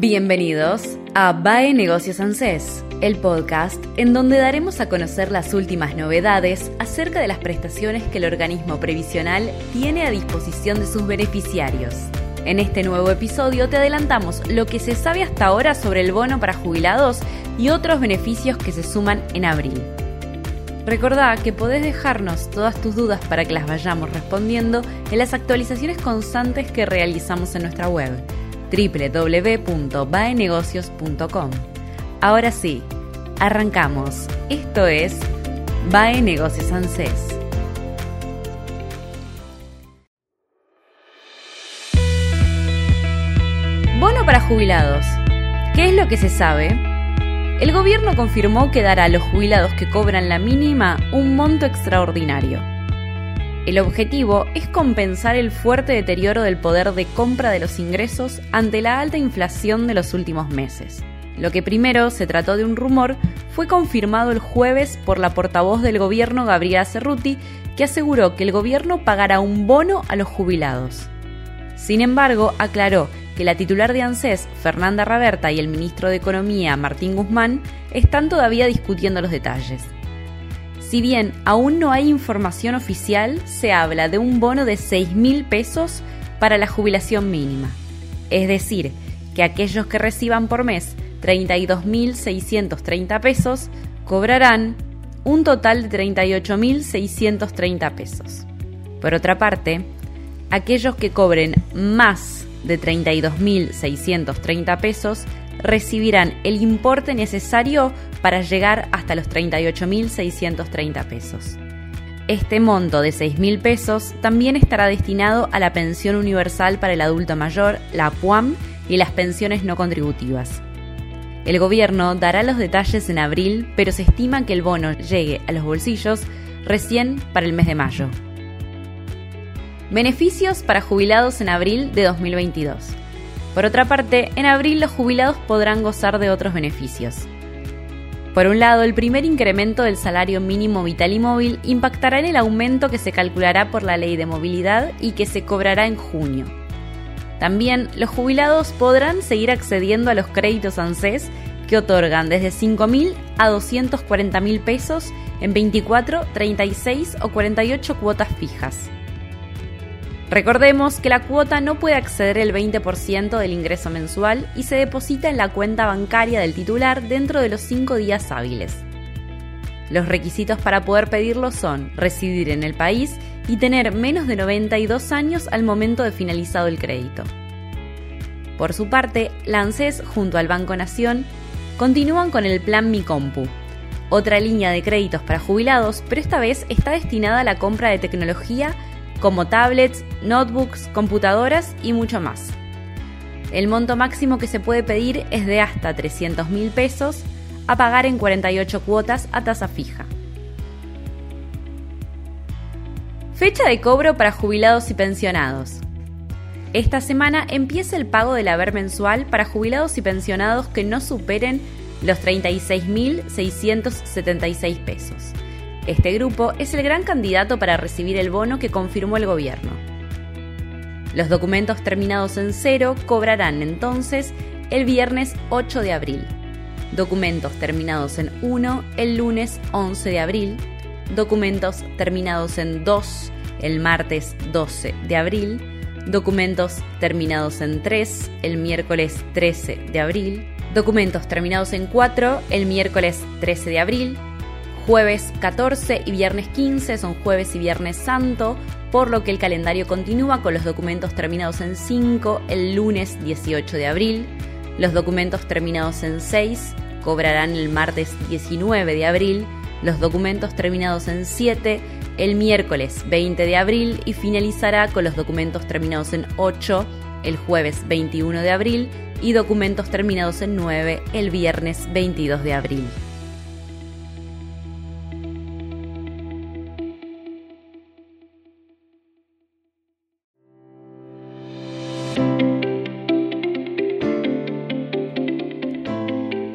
Bienvenidos a BAE Negocios ANSES, el podcast en donde daremos a conocer las últimas novedades acerca de las prestaciones que el organismo previsional tiene a disposición de sus beneficiarios. En este nuevo episodio te adelantamos lo que se sabe hasta ahora sobre el bono para jubilados y otros beneficios que se suman en abril. Recordá que podés dejarnos todas tus dudas para que las vayamos respondiendo en las actualizaciones constantes que realizamos en nuestra web www.baenegocios.com. Ahora sí, arrancamos. Esto es Bae Negocios ANSES. Bono para jubilados. ¿Qué es lo que se sabe? El gobierno confirmó que dará a los jubilados que cobran la mínima un monto extraordinario. El objetivo es compensar el fuerte deterioro del poder de compra de los ingresos ante la alta inflación de los últimos meses. Lo que primero se trató de un rumor fue confirmado el jueves por la portavoz del gobierno Gabriela Cerruti, que aseguró que el gobierno pagará un bono a los jubilados. Sin embargo, aclaró que la titular de ANSES, Fernanda Raberta, y el ministro de Economía, Martín Guzmán, están todavía discutiendo los detalles. Si bien aún no hay información oficial, se habla de un bono de 6 mil pesos para la jubilación mínima. Es decir, que aquellos que reciban por mes 32.630 pesos cobrarán un total de 38.630 pesos. Por otra parte, aquellos que cobren más de 32.630 pesos recibirán el importe necesario para llegar hasta los 38.630 pesos. Este monto de 6.000 pesos también estará destinado a la pensión universal para el adulto mayor, la PUAM, y las pensiones no contributivas. El gobierno dará los detalles en abril, pero se estima que el bono llegue a los bolsillos recién para el mes de mayo. Beneficios para jubilados en abril de 2022. Por otra parte, en abril los jubilados podrán gozar de otros beneficios. Por un lado, el primer incremento del salario mínimo vital y móvil impactará en el aumento que se calculará por la ley de movilidad y que se cobrará en junio. También los jubilados podrán seguir accediendo a los créditos ANSES que otorgan desde 5.000 a 240.000 pesos en 24, 36 o 48 cuotas fijas. Recordemos que la cuota no puede acceder el 20% del ingreso mensual y se deposita en la cuenta bancaria del titular dentro de los 5 días hábiles. Los requisitos para poder pedirlo son residir en el país y tener menos de 92 años al momento de finalizado el crédito. Por su parte, la ANSES junto al Banco Nación continúan con el Plan Mi Compu, otra línea de créditos para jubilados, pero esta vez está destinada a la compra de tecnología como tablets, notebooks, computadoras y mucho más. El monto máximo que se puede pedir es de hasta 300 mil pesos a pagar en 48 cuotas a tasa fija. Fecha de cobro para jubilados y pensionados. Esta semana empieza el pago del haber mensual para jubilados y pensionados que no superen los 36.676 pesos. Este grupo es el gran candidato para recibir el bono que confirmó el gobierno. Los documentos terminados en cero cobrarán entonces el viernes 8 de abril. Documentos terminados en 1 el lunes 11 de abril. Documentos terminados en 2 el martes 12 de abril. Documentos terminados en 3 el miércoles 13 de abril. Documentos terminados en 4 el miércoles 13 de abril Jueves 14 y viernes 15 son jueves y viernes santo, por lo que el calendario continúa con los documentos terminados en 5 el lunes 18 de abril. Los documentos terminados en 6 cobrarán el martes 19 de abril. Los documentos terminados en 7 el miércoles 20 de abril y finalizará con los documentos terminados en 8 el jueves 21 de abril y documentos terminados en 9 el viernes 22 de abril.